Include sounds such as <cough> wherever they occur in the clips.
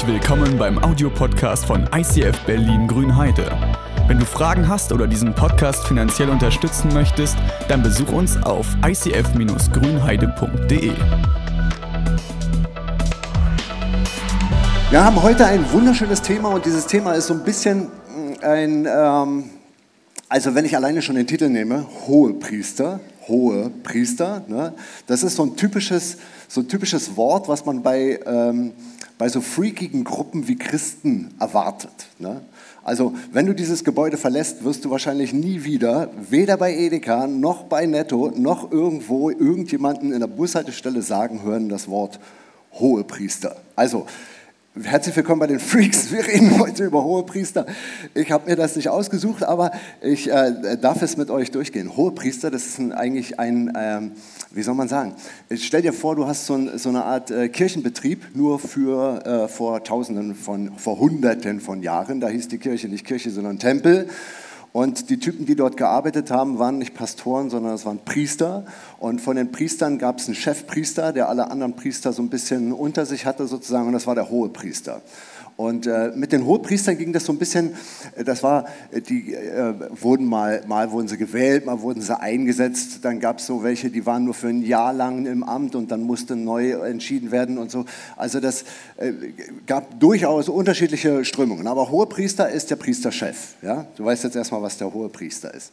Herzlich willkommen beim Audiopodcast von ICF Berlin Grünheide. Wenn du Fragen hast oder diesen Podcast finanziell unterstützen möchtest, dann besuch uns auf icf-grünheide.de. Wir haben heute ein wunderschönes Thema und dieses Thema ist so ein bisschen mm, ein, ähm, also wenn ich alleine schon den Titel nehme, hohe Priester, hohe Priester, ne? das ist so ein typisches, so ein typisches Wort, was man bei, ähm, bei so freakigen Gruppen wie Christen erwartet. Ne? Also wenn du dieses Gebäude verlässt, wirst du wahrscheinlich nie wieder, weder bei Edeka noch bei Netto noch irgendwo irgendjemanden in der Bushaltestelle sagen hören das Wort hohe Priester. Also Herzlich willkommen bei den Freaks. Wir reden heute über hohe Priester. Ich habe mir das nicht ausgesucht, aber ich äh, darf es mit euch durchgehen. Hohe Priester, das ist ein, eigentlich ein, ähm, wie soll man sagen? Stell dir vor, du hast so, ein, so eine Art äh, Kirchenbetrieb nur für äh, vor Tausenden von, vor Hunderten von Jahren. Da hieß die Kirche nicht Kirche, sondern Tempel. Und die Typen, die dort gearbeitet haben, waren nicht Pastoren, sondern es waren Priester. Und von den Priestern gab es einen Chefpriester, der alle anderen Priester so ein bisschen unter sich hatte sozusagen, und das war der Hohepriester. Und äh, mit den Hohepriestern ging das so ein bisschen, äh, das war, äh, die äh, wurden mal, mal wurden sie gewählt, mal wurden sie eingesetzt, dann gab es so welche, die waren nur für ein Jahr lang im Amt und dann musste neu entschieden werden und so. Also das äh, gab durchaus unterschiedliche Strömungen. Aber Hohepriester ist der Priesterchef. Ja? Du weißt jetzt erstmal, was der Hohepriester ist.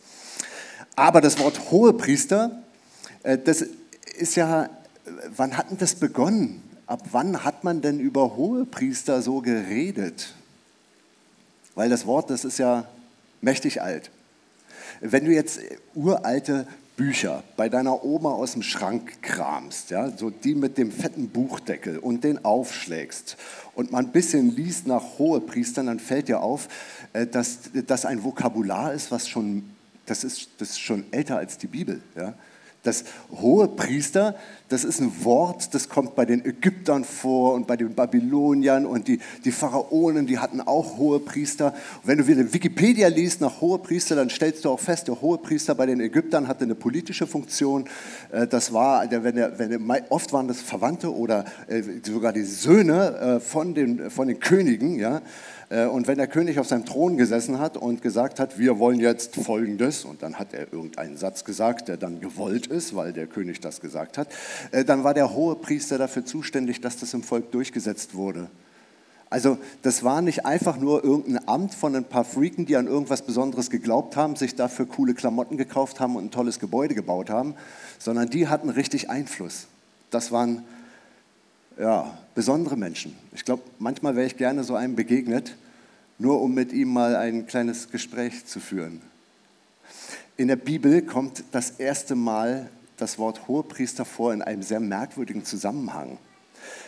Aber das Wort Hohepriester, äh, das ist ja, wann hat denn das begonnen? Ab wann hat man denn über Hohepriester so geredet? Weil das Wort, das ist ja mächtig alt. Wenn du jetzt uralte Bücher bei deiner Oma aus dem Schrank kramst, ja, so die mit dem fetten Buchdeckel und den aufschlägst und man ein bisschen liest nach Hohepriestern, dann fällt dir auf, äh, dass das ein Vokabular ist, was schon, das ist, das ist schon älter als die Bibel. Ja. Das hohe Priester, das ist ein Wort, das kommt bei den Ägyptern vor und bei den Babyloniern und die, die Pharaonen, die hatten auch hohe Priester. Und wenn du wieder Wikipedia liest nach hohe Priester, dann stellst du auch fest, der hohe Priester bei den Ägyptern hatte eine politische Funktion. Äh, das war, wenn er, wenn er, oft waren das Verwandte oder äh, sogar die Söhne äh, von den, von den Königen, ja. Äh, und wenn der König auf seinem Thron gesessen hat und gesagt hat, wir wollen jetzt Folgendes, und dann hat er irgendeinen Satz gesagt, der dann gewollt ist, weil der König das gesagt hat, äh, dann war der hohe Priester dafür zuständig, dass das im Volk durchgesetzt wurde. Also das war nicht einfach nur irgendein Amt von ein paar Freaken, die an irgendwas Besonderes geglaubt haben, sich dafür coole Klamotten gekauft haben und ein tolles Gebäude gebaut haben, sondern die hatten richtig Einfluss. Das waren ja, besondere Menschen. Ich glaube, manchmal wäre ich gerne so einem begegnet, nur um mit ihm mal ein kleines Gespräch zu führen. In der Bibel kommt das erste Mal das Wort Hohepriester vor in einem sehr merkwürdigen Zusammenhang.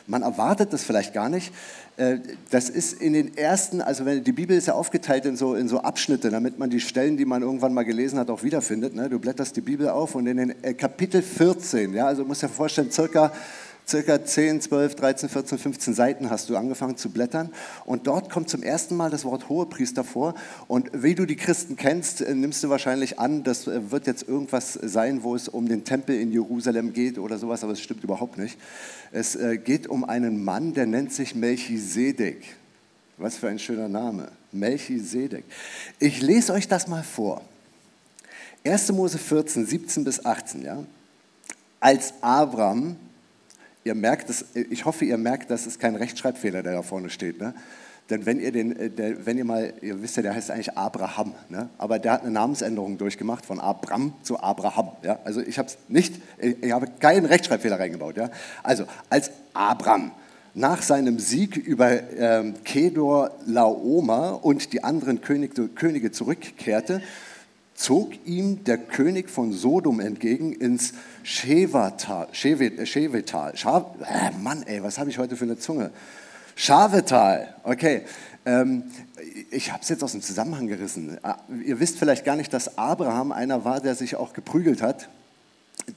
Man erwartet das vielleicht gar nicht. Äh, das ist in den ersten, also die Bibel ist ja aufgeteilt in so, in so Abschnitte, damit man die Stellen, die man irgendwann mal gelesen hat, auch wiederfindet. Ne? Du blätterst die Bibel auf und in den äh, Kapitel 14, ja, also musst dir vorstellen, circa circa 10, 12, 13, 14, 15 Seiten hast du angefangen zu blättern. Und dort kommt zum ersten Mal das Wort Hohepriester vor. Und wie du die Christen kennst, äh, nimmst du wahrscheinlich an, das äh, wird jetzt irgendwas sein, wo es um den Tempel in Jerusalem geht oder sowas, aber es stimmt überhaupt nicht. Es äh, geht um einen Mann, der nennt sich Melchisedek. Was für ein schöner Name. Melchisedek. Ich lese euch das mal vor. 1. Mose 14, 17 bis 18, ja. Als Abraham ihr merkt, das, ich hoffe, ihr merkt, das ist kein Rechtschreibfehler, der da vorne steht. Ne? Denn wenn ihr, den, äh, der, wenn ihr mal, ihr wisst ja, der heißt eigentlich Abraham, ne? aber der hat eine Namensänderung durchgemacht von Abram zu Abraham. Ja? Also ich habe nicht, ich habe keinen Rechtschreibfehler reingebaut. Ja? Also als Abram nach seinem Sieg über ähm, Kedor Laoma und die anderen Könige, Könige zurückkehrte, zog ihm der König von Sodom entgegen ins Schevetal. Schevetal. Scha äh, Mann, ey, was habe ich heute für eine Zunge? Schavetal, okay. Ähm, ich habe es jetzt aus dem Zusammenhang gerissen. Ah, ihr wisst vielleicht gar nicht, dass Abraham einer war, der sich auch geprügelt hat.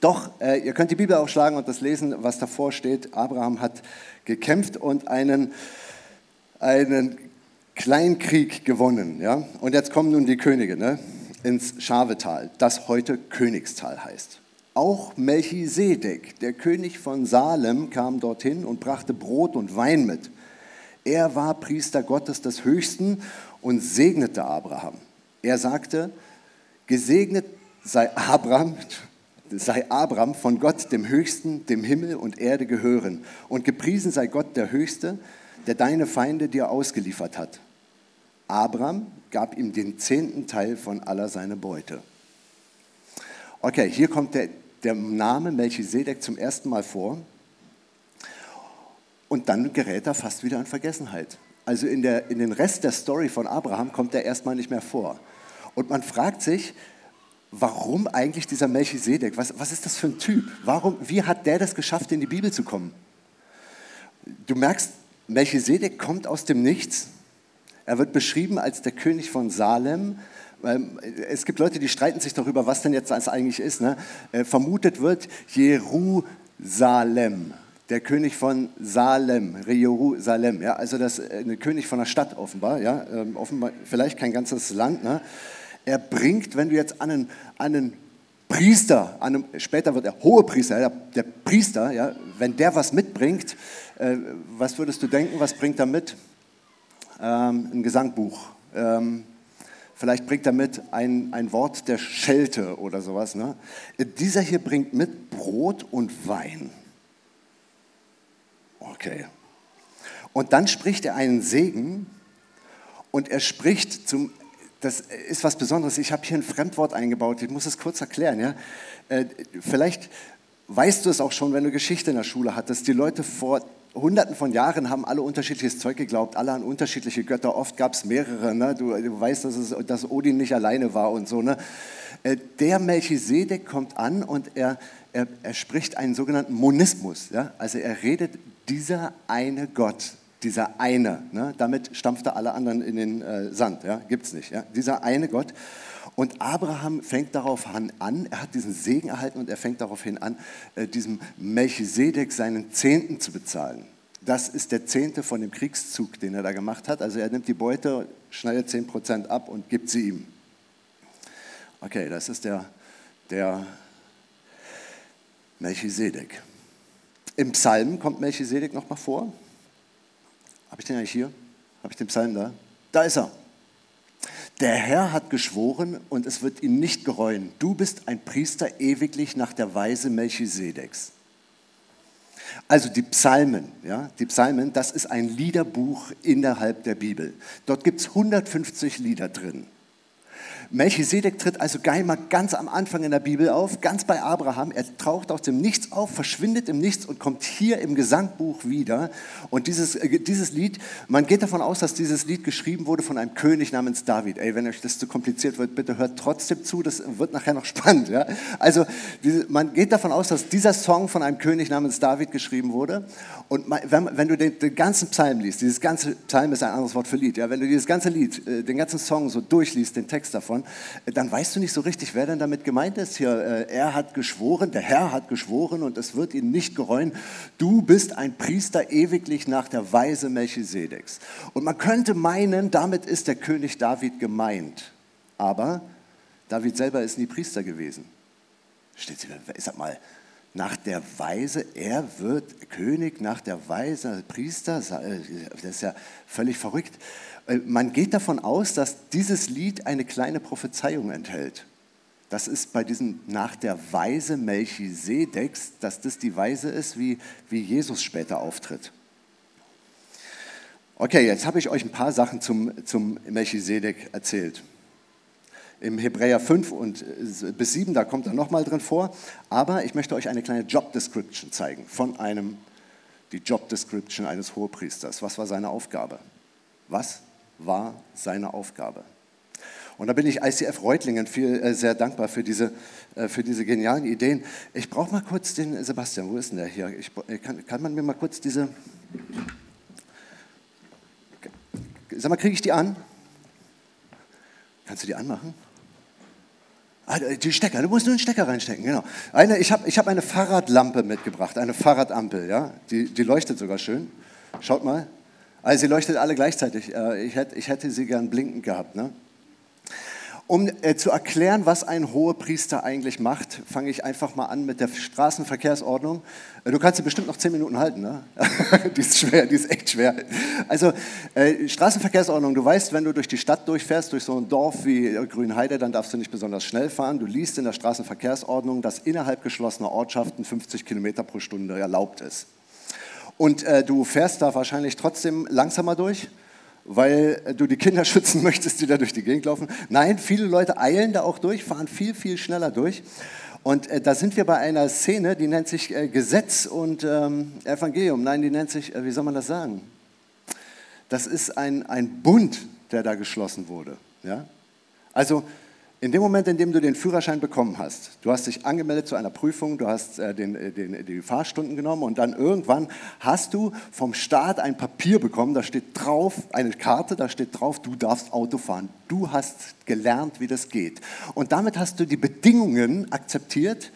Doch, äh, ihr könnt die Bibel aufschlagen und das lesen, was davor steht. Abraham hat gekämpft und einen, einen Kleinkrieg gewonnen. Ja? Und jetzt kommen nun die Könige. Ne? Ins Schavetal, das heute Königstal heißt. Auch Melchisedek, der König von Salem, kam dorthin und brachte Brot und Wein mit. Er war Priester Gottes des Höchsten und segnete Abraham. Er sagte, gesegnet sei Abraham, sei Abraham von Gott, dem Höchsten, dem Himmel und Erde gehören. Und gepriesen sei Gott der Höchste, der deine Feinde dir ausgeliefert hat. Abraham gab ihm den zehnten Teil von aller seiner Beute. Okay, hier kommt der, der Name Melchisedek zum ersten Mal vor. Und dann gerät er fast wieder in Vergessenheit. Also in, der, in den Rest der Story von Abraham kommt er erstmal nicht mehr vor. Und man fragt sich, warum eigentlich dieser Melchisedek? Was, was ist das für ein Typ? Warum, wie hat der das geschafft, in die Bibel zu kommen? Du merkst, Melchisedek kommt aus dem Nichts. Er wird beschrieben als der König von Salem. Es gibt Leute, die streiten sich darüber, was denn jetzt das eigentlich ist. Ne? Äh, vermutet wird Jerusalem, der König von Salem, Jerusalem. Ja? Also das äh, ein König von einer Stadt offenbar, ja? Ähm, offenbar vielleicht kein ganzes Land. Ne? Er bringt, wenn du jetzt an einen, einen Priester, einem, später wird er hohe Priester, der, der Priester, ja, wenn der was mitbringt, äh, was würdest du denken, was bringt er mit? Ähm, ein Gesangbuch. Ähm, vielleicht bringt er mit ein, ein Wort der Schelte oder sowas. Ne? Dieser hier bringt mit Brot und Wein. Okay. Und dann spricht er einen Segen und er spricht zum das ist was Besonderes. Ich habe hier ein Fremdwort eingebaut, ich muss es kurz erklären. Ja? Äh, vielleicht weißt du es auch schon, wenn du Geschichte in der Schule hattest. Die Leute vor Hunderten von Jahren haben alle unterschiedliches Zeug geglaubt, alle an unterschiedliche Götter. Oft gab es mehrere. Ne? Du, du, weißt, dass, es, dass Odin nicht alleine war und so. Ne? Äh, der Melchisedek kommt an und er, er, er spricht einen sogenannten Monismus. Ja? Also er redet dieser eine Gott dieser eine, ne, damit stampft er alle anderen in den äh, Sand, ja, gibt es nicht. Ja, dieser eine Gott. Und Abraham fängt darauf an, er hat diesen Segen erhalten und er fängt daraufhin an, äh, diesem Melchisedek seinen Zehnten zu bezahlen. Das ist der Zehnte von dem Kriegszug, den er da gemacht hat. Also er nimmt die Beute, schneidet 10% ab und gibt sie ihm. Okay, das ist der, der Melchisedek. Im Psalm kommt Melchisedek nochmal vor. Habe ich den eigentlich hier? Habe ich den Psalm da? Da ist er. Der Herr hat geschworen und es wird ihn nicht gereuen. Du bist ein Priester ewiglich nach der Weise Melchisedeks. Also die Psalmen, ja, die Psalmen, das ist ein Liederbuch innerhalb der Bibel. Dort gibt es 150 Lieder drin. Melchisedek tritt also mal ganz am Anfang in der Bibel auf, ganz bei Abraham. Er taucht aus dem Nichts auf, verschwindet im Nichts und kommt hier im Gesangbuch wieder. Und dieses, äh, dieses Lied, man geht davon aus, dass dieses Lied geschrieben wurde von einem König namens David. Ey, wenn euch das zu kompliziert wird, bitte hört trotzdem zu, das wird nachher noch <laughs> spannend. Ja? Also man geht davon aus, dass dieser Song von einem König namens David geschrieben wurde. Und wenn, wenn du den, den, ganzen Psalm liest, dieses ganze Psalm ist ein anderes Wort für Lied, ja? wenn du dieses ganze Lied, äh, den ganzen Song so durchliest, den Text davon, dann weißt du nicht so richtig, wer denn damit gemeint ist hier. Äh, er hat geschworen, der Herr hat geschworen und es wird ihn nicht gereuen. Du bist ein Priester ewiglich nach der Weise Melchisedeks. Und man könnte meinen, damit ist der König David gemeint. Aber David selber ist nie Priester gewesen. Steht sie, sag mal, nach der Weise, er wird König nach der Weise, Priester, äh, das ist ja völlig verrückt. Äh, man geht davon aus, dass dieses Lied eine kleine Prophezeiung enthält. Das ist bei diesem nach der Weise Melchisedeks, dass das die Weise ist, wie, wie Jesus später auftritt. Okay, jetzt habe ich euch ein paar Sachen zum, zum Melchisedek erzählt. Im Hebräer 5 und äh, bis 7, da kommt er nochmal drin vor. Aber ich möchte euch eine kleine Job Description zeigen von einem, die Job Description eines Hohepriesters. Was war seine Aufgabe? Was war seine Aufgabe. Und da bin ich ICF Reutlingen viel, äh, sehr dankbar für diese, äh, für diese genialen Ideen. Ich brauche mal kurz den Sebastian, wo ist denn der hier? Ich, äh, kann, kann man mir mal kurz diese. Sag mal, kriege ich die an? Kannst du die anmachen? Ah, die Stecker, du musst nur einen Stecker reinstecken, genau. Eine, ich habe ich hab eine Fahrradlampe mitgebracht, eine Fahrradampel, ja? die, die leuchtet sogar schön. Schaut mal, also sie leuchtet alle gleichzeitig. Äh, ich hätte, ich hätte sie gern blinkend gehabt. Ne? Um äh, zu erklären, was ein Hohepriester eigentlich macht, fange ich einfach mal an mit der Straßenverkehrsordnung. Äh, du kannst sie bestimmt noch zehn Minuten halten, ne? <laughs> die ist schwer, die ist echt schwer. Also äh, Straßenverkehrsordnung, du weißt, wenn du durch die Stadt durchfährst, durch so ein Dorf wie Grünheide, dann darfst du nicht besonders schnell fahren. Du liest in der Straßenverkehrsordnung, dass innerhalb geschlossener Ortschaften 50 Kilometer pro Stunde erlaubt ist. Und äh, du fährst da wahrscheinlich trotzdem langsamer durch weil du die Kinder <laughs> schützen möchtest, die da durch die Gegend laufen. Nein, viele Leute eilen da auch durch, fahren viel, viel schneller durch. Und äh, da sind wir bei einer Szene, die nennt sich äh, Gesetz und ähm, Evangelium. Nein, die nennt sich, äh, wie soll man das sagen? Das ist ein, ein Bund, der da geschlossen wurde. Ja? Also in dem Moment, in dem du den Führerschein bekommen hast, du hast dich angemeldet zu einer Prüfung, du hast äh, den, äh, den, die Fahrstunden genommen und dann irgendwann hast du vom Staat ein Papier bekommen, da steht drauf, eine Karte, da steht drauf, du darfst Auto fahren. Du hast gelernt, wie das geht. Und damit hast du die Bedingungen akzeptiert,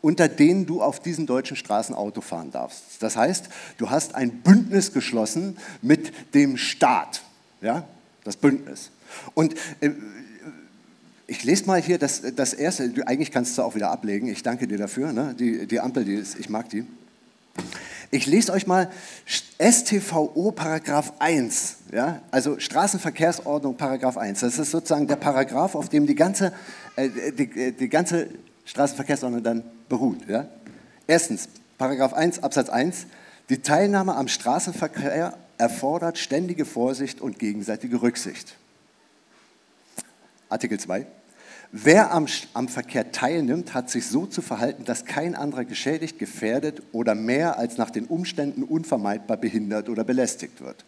unter denen du auf diesen deutschen Straßen Auto fahren darfst. Das heißt, du hast ein Bündnis geschlossen mit dem Staat. Ja, das Bündnis. Und äh, ich lese mal hier das, das erste, eigentlich kannst du auch wieder ablegen, ich danke dir dafür, ne? die, die Ampel, die ist, ich mag die. Ich lese euch mal STVO Paragraph 1, ja? also Straßenverkehrsordnung Paragraph 1. Das ist sozusagen der Paragraph, auf dem die ganze, äh, die, die ganze Straßenverkehrsordnung dann beruht. Ja? Erstens, Paragraph 1 Absatz 1, die Teilnahme am Straßenverkehr erfordert ständige Vorsicht und gegenseitige Rücksicht. Artikel 2. Wer am, am, Verkehr teilnimmt, hat sich so zu verhalten, dass kein anderer geschädigt, gefährdet oder mehr als nach den Umständen unvermeidbar behindert oder belästigt wird.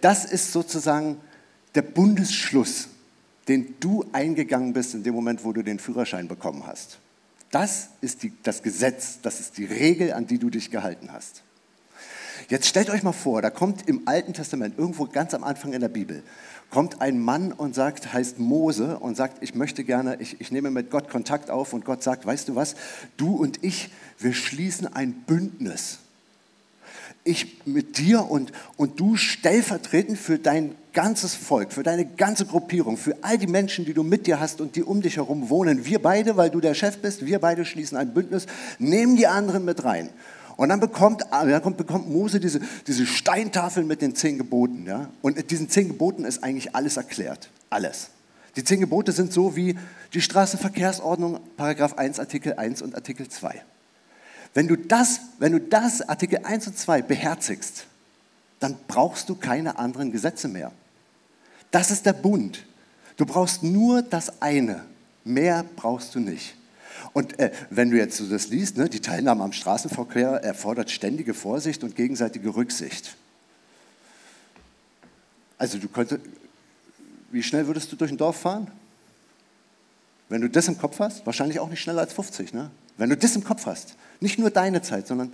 Das ist sozusagen der Bundesschluss, den du eingegangen bist in dem Moment, wo du den Führerschein bekommen hast. Das ist die, das Gesetz, das ist die Regel, an die du dich gehalten hast. Jetzt stellt euch mal vor, da kommt im Alten Testament, irgendwo ganz am Anfang in der Bibel, kommt ein Mann und sagt, heißt Mose und sagt, ich möchte gerne, ich, ich nehme mit Gott Kontakt auf und Gott sagt, weißt du was, du und ich, wir schließen ein Bündnis. Ich mit dir und, und du stellvertretend für dein ganzes Volk, für deine ganze Gruppierung, für all die Menschen, die du mit dir hast und die um dich herum wohnen. Wir beide, weil du der Chef bist, wir beide schließen ein Bündnis, nehmen die anderen mit rein. Und dann bekommt, dann bekommt Mose diese, diese Steintafel mit den zehn Geboten. Ja? Und in diesen zehn Geboten ist eigentlich alles erklärt. Alles. Die zehn Gebote sind so wie die Straßenverkehrsordnung, Paragraph 1, Artikel 1 und Artikel 2. Wenn du das, wenn du das, Artikel 1 und 2, beherzigst, dann brauchst du keine anderen Gesetze mehr. Das ist der Bund. Du brauchst nur das eine. Mehr brauchst du nicht. Und äh, wenn du jetzt so das liest, ne, die Teilnahme am Straßenverkehr erfordert ständige Vorsicht und gegenseitige Rücksicht. Also du könntest, wie schnell würdest du durch ein Dorf fahren? Wenn du das im Kopf hast, wahrscheinlich auch nicht schneller als 50. Ne? Wenn du das im Kopf hast, nicht nur deine Zeit, sondern,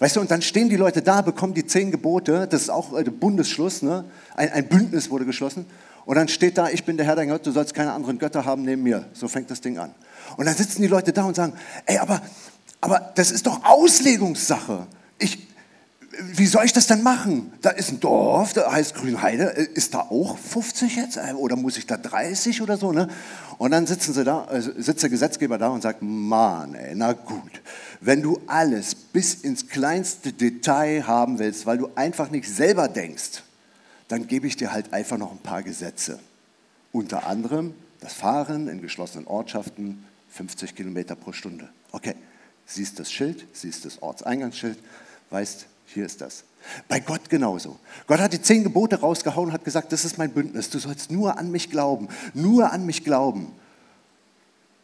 weißt du, und dann stehen die Leute da, bekommen die zehn Gebote, das ist auch äh, Bundesschluss, ne? ein, ein Bündnis wurde geschlossen, und dann steht da, ich bin der Herr dein Gott, du sollst keine anderen Götter haben neben mir. So fängt das Ding an. Und dann sitzen die Leute da und sagen, ey, aber, aber das ist doch Auslegungssache. Ich, wie soll ich das denn machen? Da ist ein Dorf, da heißt Grünheide. Ist da auch 50 jetzt? Oder muss ich da 30 oder so? Ne? Und dann sitzen sie da, äh, sitzt der Gesetzgeber da und sagt, Mann, ey, na gut, wenn du alles bis ins kleinste Detail haben willst, weil du einfach nicht selber denkst, dann gebe ich dir halt einfach noch ein paar Gesetze. Unter anderem das Fahren in geschlossenen Ortschaften 50 Kilometer pro Stunde. Okay, siehst das Schild, siehst das Ortseingangsschild, weißt, hier ist das. Bei Gott genauso. Gott hat die zehn Gebote rausgehauen und hat gesagt, das ist mein Bündnis. Du sollst nur an mich glauben, nur an mich glauben.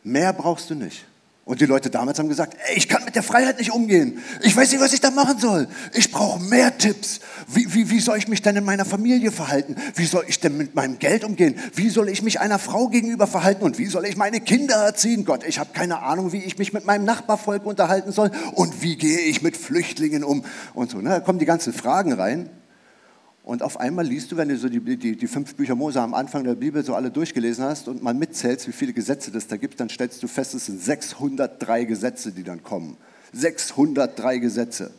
Mehr brauchst du nicht. Und die Leute damals haben gesagt, ey, ich kann mit der Freiheit nicht umgehen. Ich weiß nicht, was ich da machen soll. Ich brauche mehr Tipps. Wie, wie, wie soll ich mich denn in meiner Familie verhalten? Wie soll ich denn mit meinem Geld umgehen? Wie soll ich mich einer Frau gegenüber verhalten? Und wie soll ich meine Kinder erziehen? Gott, ich habe keine Ahnung, wie ich mich mit meinem Nachbarvolk unterhalten soll. Und wie gehe ich mit Flüchtlingen um? Und so, ne? da kommen die ganzen Fragen rein. Und auf einmal liest du, wenn du so die, die, die, fünf Bücher Mose am Anfang der Bibel so alle durchgelesen hast und mal mitzählst, wie viele Gesetze das da gibt, dann stellst du fest, es sind 603 Gesetze, die dann kommen. 603 Gesetze.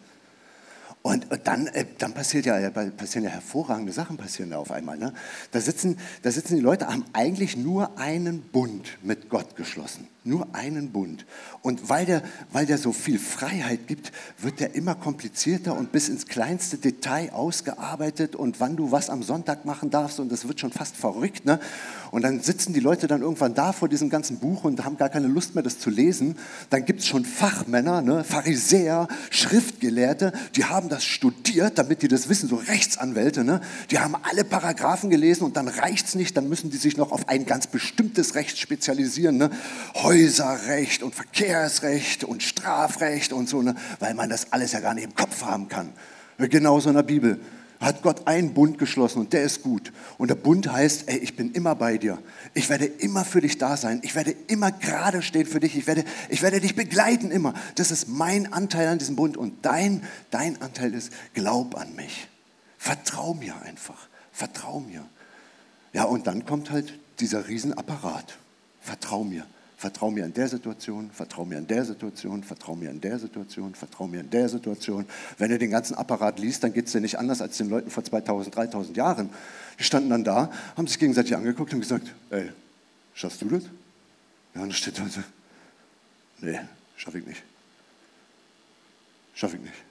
Und, dann, äh, dann passiert ja, passieren ja hervorragende Sachen passieren da auf einmal. Ne? Da, sitzen, da sitzen die Leute, haben eigentlich nur einen Bund mit Gott geschlossen. Nur einen Bund. Und weil der, weil der so viel Freiheit gibt, wird der immer komplizierter und bis ins kleinste Detail ausgearbeitet und wann du was am Sonntag machen darfst und das wird schon fast verrückt. Ne? Und dann sitzen die Leute dann irgendwann da vor diesem ganzen Buch und haben gar keine Lust mehr, das zu lesen. Dann gibt es schon Fachmänner, ne? Pharisäer, Schriftgelehrte, die haben das studiert, damit die das wissen, so Rechtsanwälte. Ne? Die haben alle Paragraphen gelesen und dann reicht es nicht, dann müssen die sich noch auf ein ganz bestimmtes Recht spezialisieren. Ne? Häuserrecht und Verkehrsrecht und Strafrecht und so, ne? weil man das alles ja gar nicht im Kopf haben kann. Genauso in der Bibel hat Gott einen Bund geschlossen und der ist gut. Und der Bund heißt, ey, ich bin immer bei dir. Ich werde immer für dich da sein. Ich werde immer gerade stehen für dich. Ich werde, ich werde dich begleiten immer. Das ist mein Anteil an diesem Bund. Und dein, dein Anteil ist, glaub an mich. Vertrau mir einfach. Vertrau mir. Ja, und dann kommt halt dieser Riesenapparat. Vertrau mir. Vertrau mir in der Situation, vertrau mir in der Situation, vertrau mir in der Situation, vertrau mir in der Situation. Wenn du den ganzen Apparat liest, dann geht es dir nicht anders als den Leuten vor 2000, 3000 Jahren. Die standen dann da, haben sich gegenseitig angeguckt und gesagt, ey, schaffst du das? Ja, und dann steht da, nee, schaff ich nicht. Schaff ich nicht.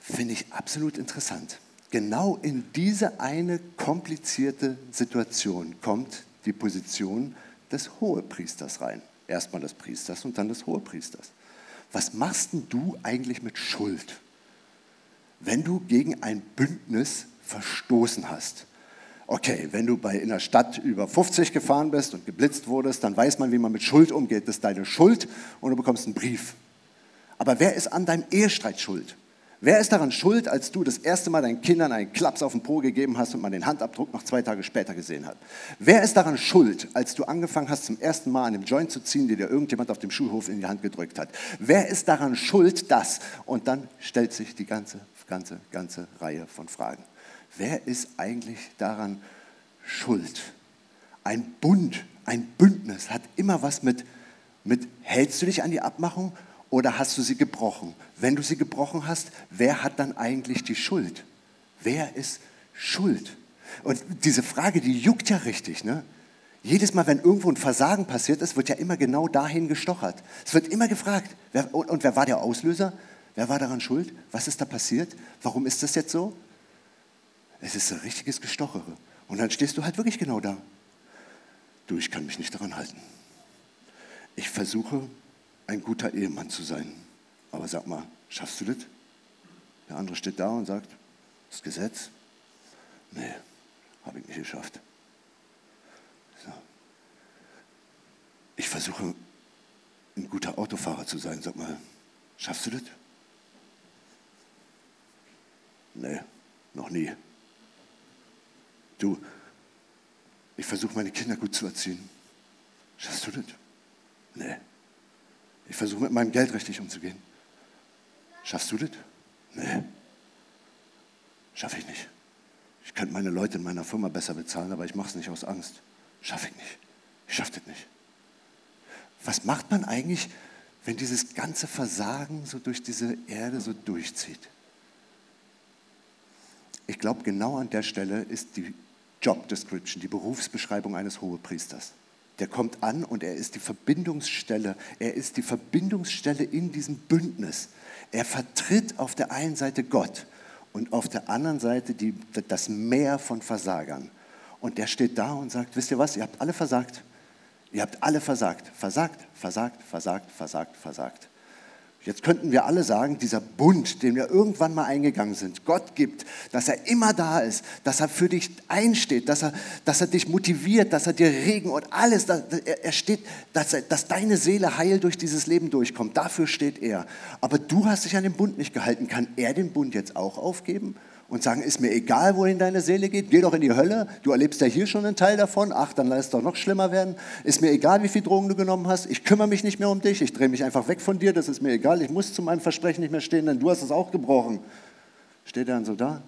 Finde ich absolut interessant. Genau in diese eine komplizierte Situation kommt die Position des Hohepriesters rein. Erstmal des Priesters und dann des Hohepriesters. Was machst denn du eigentlich mit Schuld, wenn du gegen ein Bündnis verstoßen hast? Okay, wenn du bei in der Stadt über 50 gefahren bist und geblitzt wurdest, dann weiß man, wie man mit Schuld umgeht. Das ist deine Schuld und du bekommst einen Brief. Aber wer ist an deinem Ehestreit schuld? Wer ist daran schuld, als du das erste Mal deinen Kindern einen Klaps auf den Po gegeben hast und man den Handabdruck noch zwei Tage später gesehen hat? Wer ist daran schuld, als du angefangen hast, zum ersten Mal an dem Joint zu ziehen, den dir irgendjemand auf dem Schulhof in die Hand gedrückt hat? Wer ist daran schuld, das? Und dann stellt sich die ganze, ganze, ganze Reihe von Fragen. Wer ist eigentlich daran schuld? Ein Bund, ein Bündnis hat immer was mit, mit hältst du dich an die Abmachung oder hast du sie gebrochen? Wenn du sie gebrochen hast, wer hat dann eigentlich die Schuld? Wer ist schuld? Und diese Frage, die juckt ja richtig. Ne? Jedes Mal, wenn irgendwo ein Versagen passiert ist, wird ja immer genau dahin gestochert. Es wird immer gefragt, wer, und, und wer war der Auslöser? Wer war daran schuld? Was ist da passiert? Warum ist das jetzt so? Es ist ein richtiges Gestochere. Und dann stehst du halt wirklich genau da. Du, ich kann mich nicht daran halten. Ich versuche ein guter Ehemann zu sein. Aber sag mal, schaffst du das? Der andere steht da und sagt, das Gesetz? Nee, habe ich nicht geschafft. So. Ich versuche ein guter Autofahrer zu sein. Sag mal, schaffst du das? Nee, noch nie. Du, ich versuche meine Kinder gut zu erziehen. Schaffst du das? Nee. Ich versuche mit meinem Geld richtig umzugehen. Schaffst du das? Nee. Schaffe ich nicht. Ich könnte meine Leute in meiner Firma besser bezahlen, aber ich mache es nicht aus Angst. Schaffe ich nicht. Ich schaffe das nicht. Was macht man eigentlich, wenn dieses ganze Versagen so durch diese Erde so durchzieht? Ich glaube, genau an der Stelle ist die Job Description, die Berufsbeschreibung eines Hohepriesters der kommt an und er ist die Verbindungsstelle. Er ist die Verbindungsstelle in diesem Bündnis. Er vertritt auf der einen Seite Gott und auf der anderen Seite die, das Meer von Versagern. Und der steht da und sagt, wisst ihr was, ihr habt alle versagt. Ihr habt alle versagt. Versagt, versagt, versagt, versagt, versagt. Jetzt könnten wir alle sagen, dieser Bund, den wir irgendwann mal eingegangen sind, Gott gibt, dass er immer da ist, dass er für dich einsteht, dass er, dass er dich motiviert, dass er dir Regen und alles, dass, er steht, dass, er, dass deine Seele heil durch dieses Leben durchkommt. Dafür steht er. Aber du hast dich an den Bund nicht gehalten. Kann er den Bund jetzt auch aufgeben? Und sagen, ist mir egal, wohin deine Seele geht, geh doch in die Hölle, du erlebst ja hier schon einen Teil davon, ach, dann lass es doch noch schlimmer werden, ist mir egal, wie viel Drogen du genommen hast, ich kümmere mich nicht mehr um dich, ich drehe mich einfach weg von dir, das ist mir egal, ich muss zu meinem Versprechen nicht mehr stehen, denn du hast es auch gebrochen. Steht er dann so da?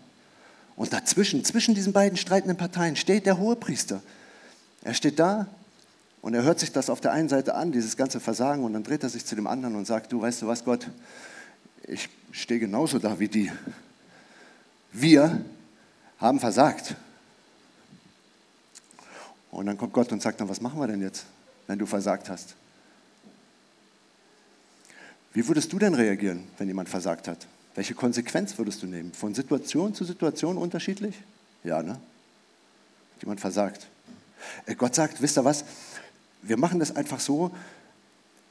Und dazwischen, zwischen diesen beiden streitenden Parteien, steht der Hohepriester. Er steht da und er hört sich das auf der einen Seite an, dieses ganze Versagen, und dann dreht er sich zu dem anderen und sagt, du weißt du was, Gott, ich stehe genauso da wie die. Wir haben versagt. Und dann kommt Gott und sagt dann, was machen wir denn jetzt, wenn du versagt hast? Wie würdest du denn reagieren, wenn jemand versagt hat? Welche Konsequenz würdest du nehmen? Von Situation zu Situation unterschiedlich? Ja, ne? Jemand versagt. Äh, Gott sagt, wisst ihr was? Wir machen das einfach so.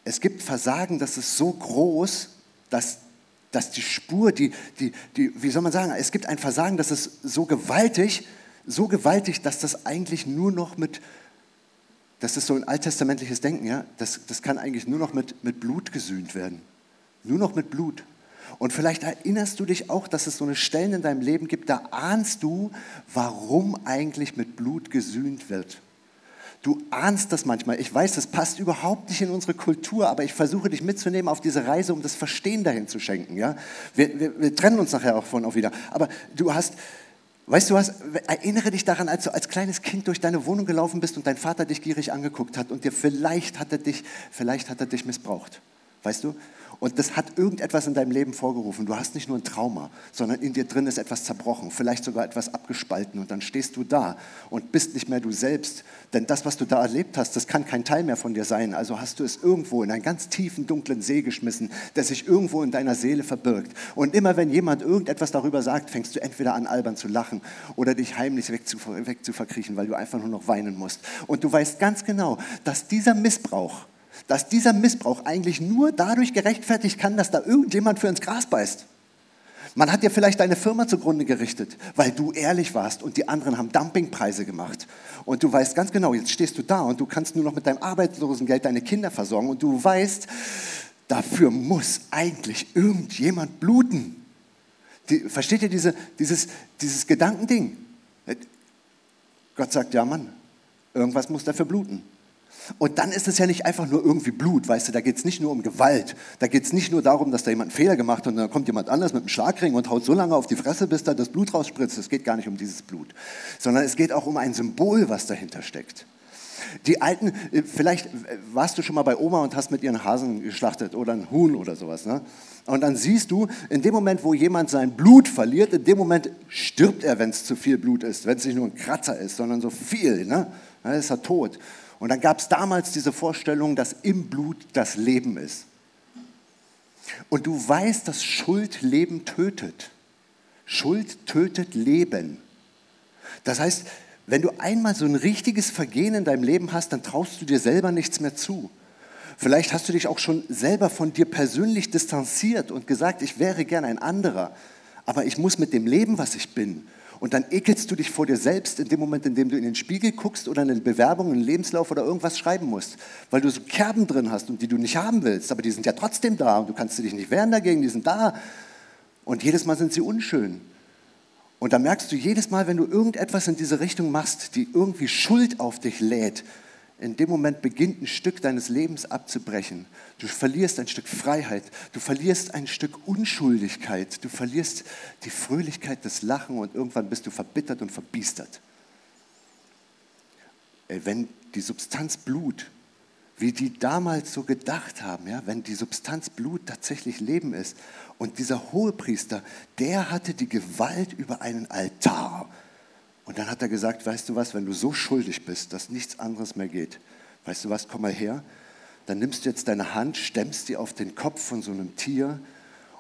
Es gibt Versagen, das ist so groß, dass, dass die Spur, die, die, die, wie soll man sagen, es gibt ein Versagen, das ist so gewaltig, so gewaltig, dass das eigentlich nur noch mit, das ist so ein alttestamentliches Denken, ja, das, das kann eigentlich nur noch mit, mit Blut gesühnt werden. Nur noch mit Blut. Und vielleicht erinnerst du dich auch, dass es so eine Stellen in deinem Leben gibt, da ahnst du, warum eigentlich mit Blut gesühnt wird. Du ahnst das manchmal. Ich weiß, das passt überhaupt nicht in unsere Kultur, aber ich versuche dich mitzunehmen auf diese Reise, um das Verstehen dahin zu schenken. Ja? Wir, wir, wir trennen uns nachher auch von auch wieder. Aber du hast, weißt du was, erinnere dich daran, als du als kleines Kind durch deine Wohnung gelaufen bist und dein Vater dich gierig angeguckt hat und dir vielleicht hat er dich, vielleicht hat er dich missbraucht. Weißt du? Und das hat irgendetwas in deinem Leben vorgerufen. Du hast nicht nur ein Trauma, sondern in dir drin ist etwas zerbrochen, vielleicht sogar etwas abgespalten. Und dann stehst du da und bist nicht mehr du selbst. Denn das, was du da erlebt hast, das kann kein Teil mehr von dir sein. Also hast du es irgendwo in einen ganz tiefen, dunklen See geschmissen, der sich irgendwo in deiner Seele verbirgt. Und immer wenn jemand irgendetwas darüber sagt, fängst du entweder an, albern zu lachen oder dich heimlich weg zu, weg weil du einfach nur noch weinen musst. Und du weißt ganz genau, dass dieser Missbrauch, dass dieser Missbrauch eigentlich nur dadurch gerechtfertigt kann, dass da irgendjemand für ins Gras beißt. Man hat dir vielleicht deine Firma zugrunde gerichtet, weil du ehrlich warst und die anderen haben Dumpingpreise gemacht. Und du weißt ganz genau, jetzt stehst du da und du kannst nur noch mit deinem Arbeitslosengeld deine Kinder versorgen und du weißt, dafür muss eigentlich irgendjemand bluten. Die, versteht ihr diese, dieses, dieses Gedankending? Gott sagt, ja Mann, irgendwas muss dafür bluten. Und dann ist es ja nicht einfach nur irgendwie Blut, weißt du, da geht es nicht nur um Gewalt, da geht es nicht nur darum, dass da jemand einen Fehler gemacht hat und dann kommt jemand anders mit einem Schlagring und haut so lange auf die Fresse, bis da das Blut rausspritzt. Es geht gar nicht um dieses Blut, sondern es geht auch um ein Symbol, was dahinter steckt. Die alten, äh, vielleicht äh, warst du schon mal bei Oma und hast mit ihren Hasen geschlachtet oder ein Huhn oder sowas. Ne? Und dann siehst du, in dem Moment, wo jemand sein Blut verliert, in dem Moment stirbt er, wenn es zu viel Blut ist, wenn es nicht nur ein Kratzer ist, sondern so viel. Ne? Dann ist er tot. Und dann gab es damals diese Vorstellung, dass im Blut das Leben ist. Und du weißt, dass Schuld Leben tötet. Schuld tötet Leben. Das heißt, wenn du einmal so ein richtiges Vergehen in deinem Leben hast, dann traust du dir selber nichts mehr zu. Vielleicht hast du dich auch schon selber von dir persönlich distanziert und gesagt, ich wäre gern ein anderer, aber ich muss mit dem Leben, was ich bin, und dann ekelst du dich vor dir selbst in dem Moment, in dem du in den Spiegel guckst oder eine Bewerbung, einen Lebenslauf oder irgendwas schreiben musst, weil du so Kerben drin hast und die du nicht haben willst, aber die sind ja trotzdem da und du kannst dich nicht wehren dagegen, die sind da. Und jedes Mal sind sie unschön. Und da merkst du jedes Mal, wenn du irgendetwas in diese Richtung machst, die irgendwie Schuld auf dich lädt, in dem Moment beginnt ein Stück deines Lebens abzubrechen. Du verlierst ein Stück Freiheit, du verlierst ein Stück Unschuldigkeit, du verlierst die Fröhlichkeit des Lachen und irgendwann bist du verbittert und verbiestert. Wenn die Substanz Blut, wie die damals so gedacht haben, ja, wenn die Substanz Blut tatsächlich Leben ist und dieser Hohepriester, der hatte die Gewalt über einen Altar und dann hat er gesagt, weißt du was, wenn du so schuldig bist, dass nichts anderes mehr geht, weißt du was, komm mal her, dann nimmst du jetzt deine Hand, stemmst die auf den Kopf von so einem Tier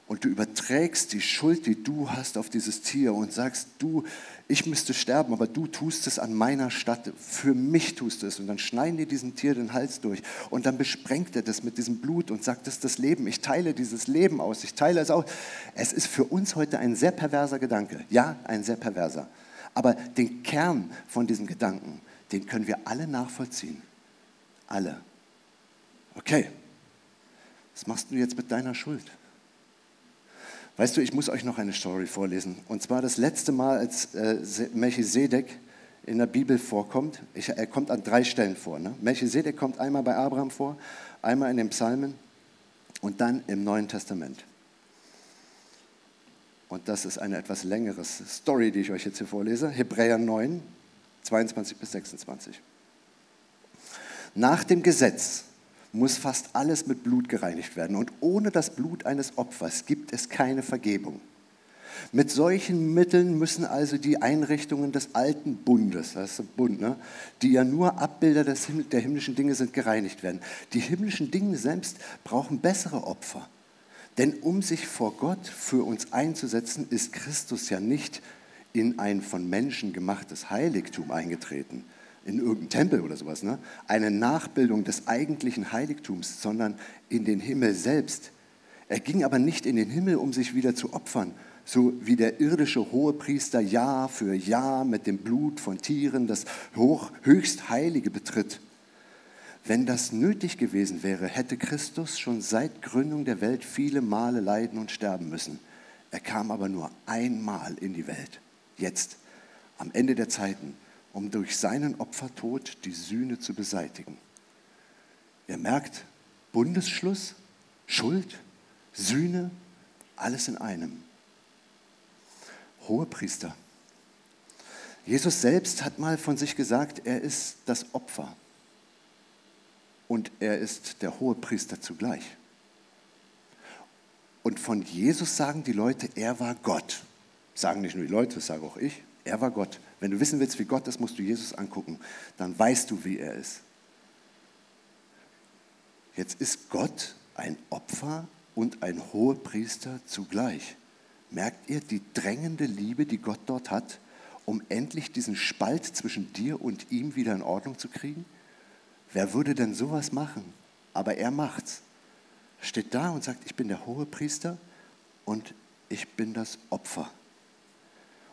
und du überträgst die Schuld, die du hast, auf dieses Tier und sagst, du, ich müsste sterben, aber du tust es an meiner Stadt, für mich tust es. Und dann schneiden die diesem Tier den Hals durch und dann besprengt er das mit diesem Blut und sagt, das ist das Leben, ich teile dieses Leben aus, ich teile es aus. Es ist für uns heute ein sehr perverser Gedanke, ja, ein sehr perverser. Aber den Kern von diesem Gedanken, den können wir alle nachvollziehen. Alle. Okay, was machst du jetzt mit deiner Schuld? Weißt du, ich muss euch noch eine Story vorlesen. Und zwar das letzte Mal, als äh, Melchisedek in der Bibel vorkommt. Ich, er kommt an drei Stellen vor. Ne? Melchisedek kommt einmal bei Abraham vor, einmal in den Psalmen und dann im Neuen Testament. Und das ist eine etwas längere Story, die ich euch jetzt hier vorlese. Hebräer 9, 22 bis 26. Nach dem Gesetz muss fast alles mit Blut gereinigt werden. Und ohne das Blut eines Opfers gibt es keine Vergebung. Mit solchen Mitteln müssen also die Einrichtungen des alten Bundes, das ist ein Bund, ne, die ja nur Abbilder des, der himmlischen Dinge sind, gereinigt werden. Die himmlischen Dinge selbst brauchen bessere Opfer. Denn um sich vor Gott für uns einzusetzen, ist Christus ja nicht in ein von Menschen gemachtes Heiligtum eingetreten, in irgendeinen Tempel oder sowas, ne? eine Nachbildung des eigentlichen Heiligtums, sondern in den Himmel selbst. Er ging aber nicht in den Himmel, um sich wieder zu opfern, so wie der irdische Hohepriester Jahr für Jahr mit dem Blut von Tieren das hoch, höchst Heilige betritt. Wenn das nötig gewesen wäre, hätte Christus schon seit Gründung der Welt viele Male leiden und sterben müssen. Er kam aber nur einmal in die Welt, jetzt, am Ende der Zeiten, um durch seinen Opfertod die Sühne zu beseitigen. Ihr merkt, Bundesschluss, Schuld, Sühne, alles in einem. Hohepriester. Jesus selbst hat mal von sich gesagt, er ist das Opfer und er ist der Hohepriester zugleich. Und von Jesus sagen die Leute, er war Gott. Sagen nicht nur die Leute, das sage auch ich. Er war Gott. Wenn du wissen willst, wie Gott ist, musst du Jesus angucken. Dann weißt du, wie er ist. Jetzt ist Gott ein Opfer und ein Hohepriester zugleich. Merkt ihr die drängende Liebe, die Gott dort hat, um endlich diesen Spalt zwischen dir und ihm wieder in Ordnung zu kriegen? Wer würde denn sowas machen? Aber er macht's. Steht da und sagt, ich bin der hohe Priester und ich bin das Opfer.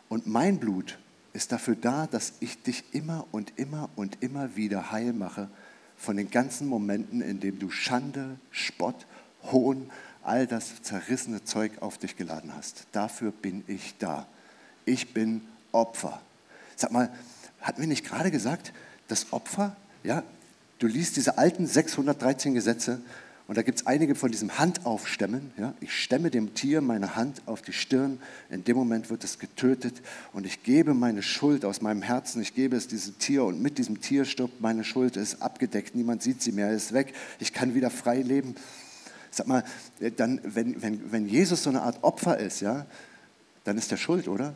Und mein Blut ist dafür da, dass ich dich immer und immer und immer wieder heil mache von den ganzen Momenten, in denen du Schande, Spott, Hohn, all das zerrissene Zeug auf dich geladen hast. Dafür bin ich da. Ich bin Opfer. Sag mal, hatten wir nicht gerade gesagt, das Opfer, ja, du liest diese alten 613 Gesetze und da gibt es einige von diesem Handaufstemmen. Ja? Ich stemme dem Tier meine Hand auf die Stirn. In dem Moment wird es getötet und ich gebe meine Schuld aus meinem Herzen. Ich gebe es diesem Tier und mit diesem Tier stirbt meine Schuld. Ist abgedeckt. Niemand sieht sie mehr. Es ist weg. Ich kann wieder frei leben. Sag mal, äh, dann, wenn, wenn, wenn Jesus so eine Art Opfer ist, ja, dann ist er schuld, oder?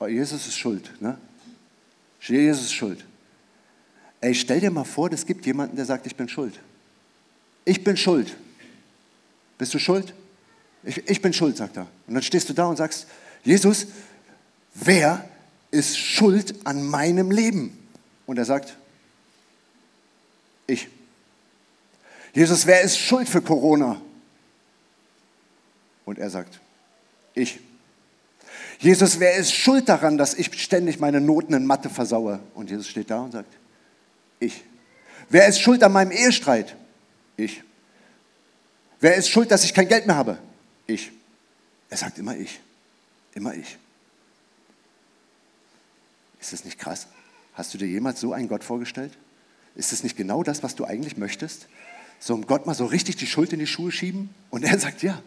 Oh, Jesus ist schuld, ne? Jesus ist schuld. Ey, stell dir mal vor, es gibt jemanden, der sagt, ich bin schuld. Ich bin schuld. Bist du schuld? Ich, ich bin schuld, sagt er. Und dann stehst du da und sagst, Jesus, wer ist schuld an meinem Leben? Und er sagt, ich. Jesus, wer ist schuld für Corona? Und er sagt, ich. Jesus, wer ist schuld daran, dass ich ständig meine Noten in Mathe versaue? Und Jesus steht da und sagt, ich. Wer ist schuld an meinem Ehestreit? Ich. Wer ist schuld, dass ich kein Geld mehr habe? Ich. Er sagt immer ich. Immer ich. Ist das nicht krass? Hast du dir jemals so einen Gott vorgestellt? Ist das nicht genau das, was du eigentlich möchtest? so um Gott mal so richtig die Schuld in die Schuhe schieben? Und er sagt, ja,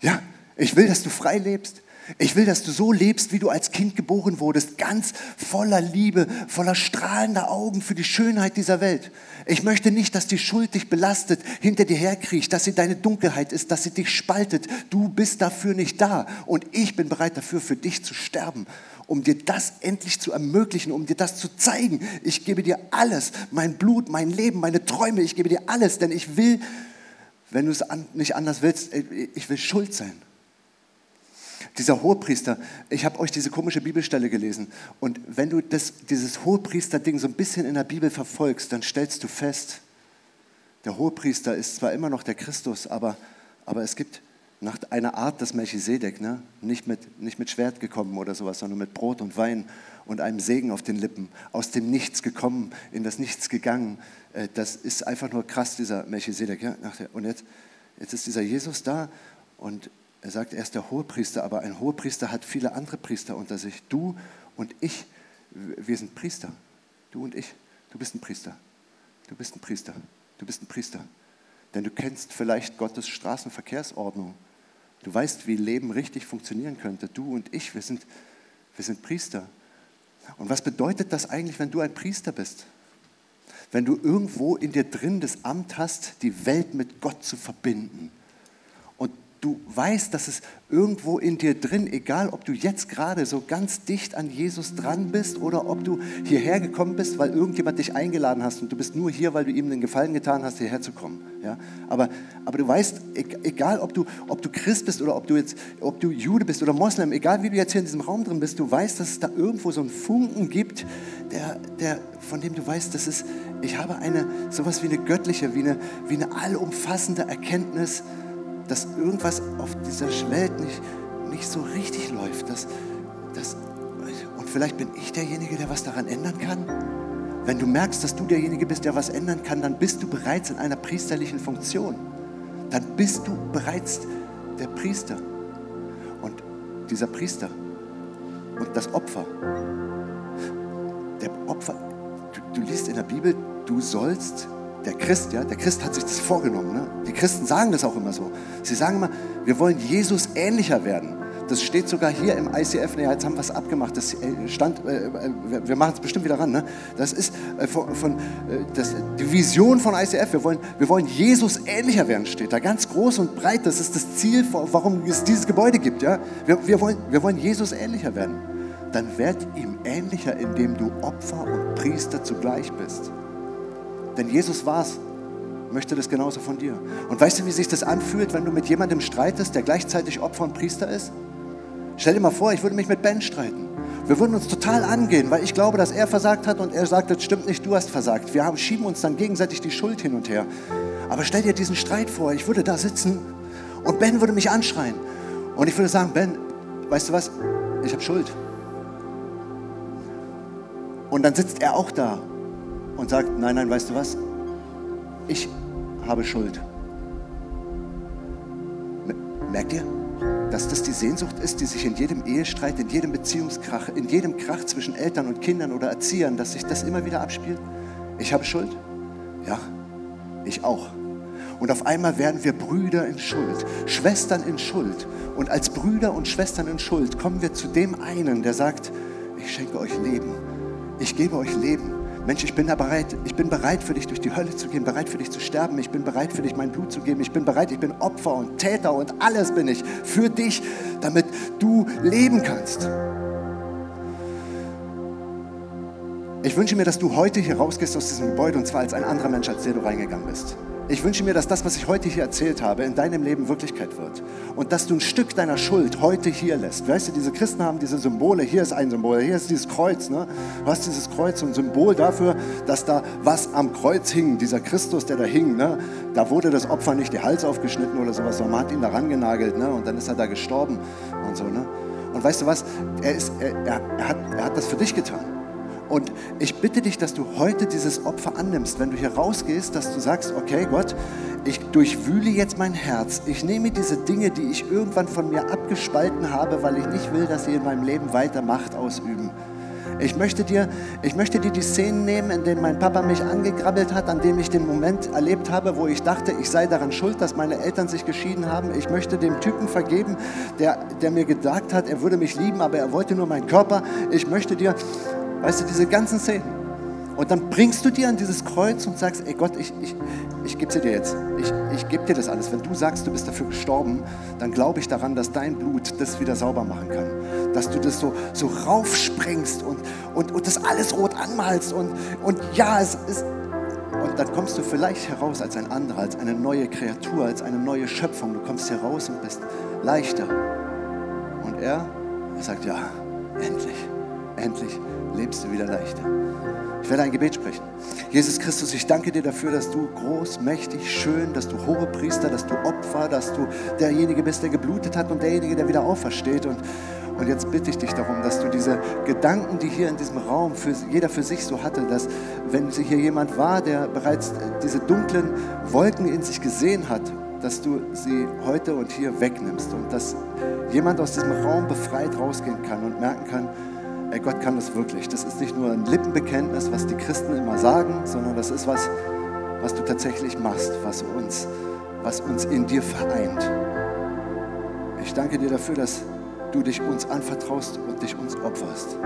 ja, ich will, dass du frei lebst. Ich will, dass du so lebst, wie du als Kind geboren wurdest, ganz voller Liebe, voller strahlender Augen für die Schönheit dieser Welt. Ich möchte nicht, dass die Schuld dich belastet, hinter dir herkriecht, dass sie deine Dunkelheit ist, dass sie dich spaltet. Du bist dafür nicht da und ich bin bereit dafür, für dich zu sterben um dir das endlich zu ermöglichen, um dir das zu zeigen. Ich gebe dir alles, mein Blut, mein Leben, meine Träume, ich gebe dir alles, denn ich will, wenn du es nicht anders willst, äh, ich will schuld sein. Dieser Hohepriester, ich habe euch diese komische Bibelstelle gelesen und wenn du das, dieses Hohepriester-Ding so ein bisschen in der Bibel verfolgst, dann stellst du fest, der Hohepriester ist zwar immer noch der Christus, aber, aber es gibt nach einer Art des Melchisedek, ne? nicht, mit, nicht mit Schwert gekommen oder sowas, sondern mit Brot und Wein und einem Segen auf den Lippen, aus dem Nichts gekommen, in das Nichts gegangen. Äh, das ist einfach nur krass, dieser Melchisedek. Ja? Und jetzt, jetzt ist dieser Jesus da und er sagt, er ist der Hohepriester, aber ein Hohepriester hat viele andere Priester unter sich. Du und ich, wir sind Priester. Du und ich, du bist ein Priester. Du bist ein Priester. Du bist ein Priester. Denn du kennst vielleicht Gottes Straßenverkehrsordnung. Du weißt, wie Leben richtig funktionieren könnte. Du und ich, wir sind, wir sind Priester. Und was bedeutet das eigentlich, wenn du ein Priester bist? wenn du irgendwo in dir drin das Amt hast, die Welt mit Gott zu verbinden du weißt, dass es irgendwo in dir drin, egal ob du jetzt gerade so ganz dicht an Jesus dran bist oder ob du hierher gekommen bist, weil irgendjemand dich eingeladen hast und du bist nur hier, weil du ihm den Gefallen getan hast, hierher zu kommen. Ja? Aber, aber du weißt, egal ob du, ob du Christ bist oder ob du, jetzt, ob du Jude bist oder Moslem, egal wie du jetzt hier in diesem Raum drin bist, du weißt, dass es da irgendwo so einen Funken gibt, der, der, von dem du weißt, dass es, ich habe eine, sowas wie eine göttliche, wie eine, wie eine allumfassende Erkenntnis, dass irgendwas auf dieser Welt nicht, nicht so richtig läuft. Dass, dass, und vielleicht bin ich derjenige, der was daran ändern kann. Wenn du merkst, dass du derjenige bist, der was ändern kann, dann bist du bereits in einer priesterlichen Funktion. Dann bist du bereits der Priester. Und dieser Priester und das Opfer, der Opfer, du, du liest in der Bibel, du sollst der Christ, ja, der Christ hat sich das vorgenommen. Ne? Die Christen sagen das auch immer so. Sie sagen immer, wir wollen Jesus ähnlicher werden. Das steht sogar hier im ICF. Ne, jetzt haben wir es abgemacht. Das äh, stand, äh, äh wir machen es bestimmt wieder ran. Ne? Das ist äh, von, von äh, das, die Vision von ICF. Wir wollen, wir wollen Jesus ähnlicher werden, steht da ganz groß und breit. Das ist das Ziel, warum es dieses Gebäude gibt. Ja? Wir, wir, wollen, wir wollen Jesus ähnlicher werden. Dann werd ihm ähnlicher, indem du Opfer und Priester zugleich bist. Denn Jesus war es, möchte das genauso von dir. Und weißt du, wie sich das anfühlt, wenn du mit jemandem streitest, der gleichzeitig Opfer und Priester ist? Stell dir mal vor, ich würde mich mit Ben streiten. Wir würden uns total angehen, weil ich glaube, dass er versagt hat und er sagt, das stimmt nicht, du hast versagt. Wir haben, schieben uns dann gegenseitig die Schuld hin und her. Aber stell dir diesen Streit vor, ich würde da sitzen und Ben würde mich anschreien. Und ich würde sagen, Ben, weißt du was, ich habe Schuld. Und dann sitzt er auch da und sagt, nein, nein, weißt du was? Ich habe Schuld. Merkt ihr, dass das die Sehnsucht ist, die sich in jedem Ehestreit, in jedem Beziehungskrach, in jedem Krach zwischen Eltern und Kindern oder Erziehern, dass sich das immer wieder abspielt? Ich habe Schuld? Ja, ich auch. Und auf einmal werden wir Brüder in Schuld, Schwestern in Schuld. Und als Brüder und Schwestern in Schuld kommen wir zu dem einen, der sagt, ich schenke euch Leben. Ich gebe euch Leben. Mensch, ich bin da bereit, ich bin bereit für dich durch die Hölle zu gehen, bereit für dich zu sterben, ich bin bereit für dich mein Blut zu geben, ich bin bereit, ich bin Opfer und Täter und alles bin ich für dich, damit du leben kannst. Ich wünsche mir, dass du heute hier rausgehst aus diesem Gebäude und zwar als ein anderer Mensch, als der du reingegangen bist. Ich wünsche mir, dass das, was ich heute hier erzählt habe, in deinem Leben Wirklichkeit wird. Und dass du ein Stück deiner Schuld heute hier lässt. Weißt du, diese Christen haben diese Symbole. Hier ist ein Symbol, hier ist dieses Kreuz. Ne? Du hast dieses Kreuz, ein Symbol dafür, dass da was am Kreuz hing. Dieser Christus, der da hing. Ne? Da wurde das Opfer nicht die Hals aufgeschnitten oder sowas, sondern man hat ihn da rangenagelt. Ne? Und dann ist er da gestorben und so. Ne? Und weißt du was? Er, ist, er, er, er, hat, er hat das für dich getan. Und ich bitte dich, dass du heute dieses Opfer annimmst, wenn du hier rausgehst, dass du sagst, okay Gott, ich durchwühle jetzt mein Herz. Ich nehme diese Dinge, die ich irgendwann von mir abgespalten habe, weil ich nicht will, dass sie in meinem Leben weiter Macht ausüben. Ich möchte, dir, ich möchte dir die Szenen nehmen, in denen mein Papa mich angegrabbelt hat, an dem ich den Moment erlebt habe, wo ich dachte, ich sei daran schuld, dass meine Eltern sich geschieden haben. Ich möchte dem Typen vergeben, der, der mir gesagt hat, er würde mich lieben, aber er wollte nur meinen Körper. Ich möchte dir Weißt du, diese ganzen Szenen. Und dann bringst du dir an dieses Kreuz und sagst, ey Gott, ich, ich, ich gebe dir jetzt. Ich, ich gebe dir das alles. Wenn du sagst, du bist dafür gestorben, dann glaube ich daran, dass dein Blut das wieder sauber machen kann. Dass du das so, so raufsprengst und, und, und das alles rot anmalst. Und, und ja, es ist... Und dann kommst du vielleicht heraus als ein anderer, als eine neue Kreatur, als eine neue Schöpfung. Du kommst heraus und bist leichter. Und er sagt, ja, endlich, endlich lebst du wieder leichter. Ich werde ein Gebet sprechen. Jesus Christus, ich danke dir dafür, dass du groß, mächtig, schön, dass du hohe Priester, dass du Opfer, dass du derjenige bist, der geblutet hat und derjenige, der wieder aufersteht. Und, und jetzt bitte ich dich darum, dass du diese Gedanken, die hier in diesem Raum für, jeder für sich so hatte, dass wenn hier jemand war, der bereits diese dunklen Wolken in sich gesehen hat, dass du sie heute und hier wegnimmst und dass jemand aus diesem Raum befreit rausgehen kann und merken kann, ey, Gott kann das wirklich. Das ist nicht nur ein Lippenbekenntnis, was die Christen immer sagen, sondern das ist was, was du tatsächlich machst, was uns, was uns in dir vereint. Ich danke dir dafür, dass du dich uns anvertraust und dich uns opferst.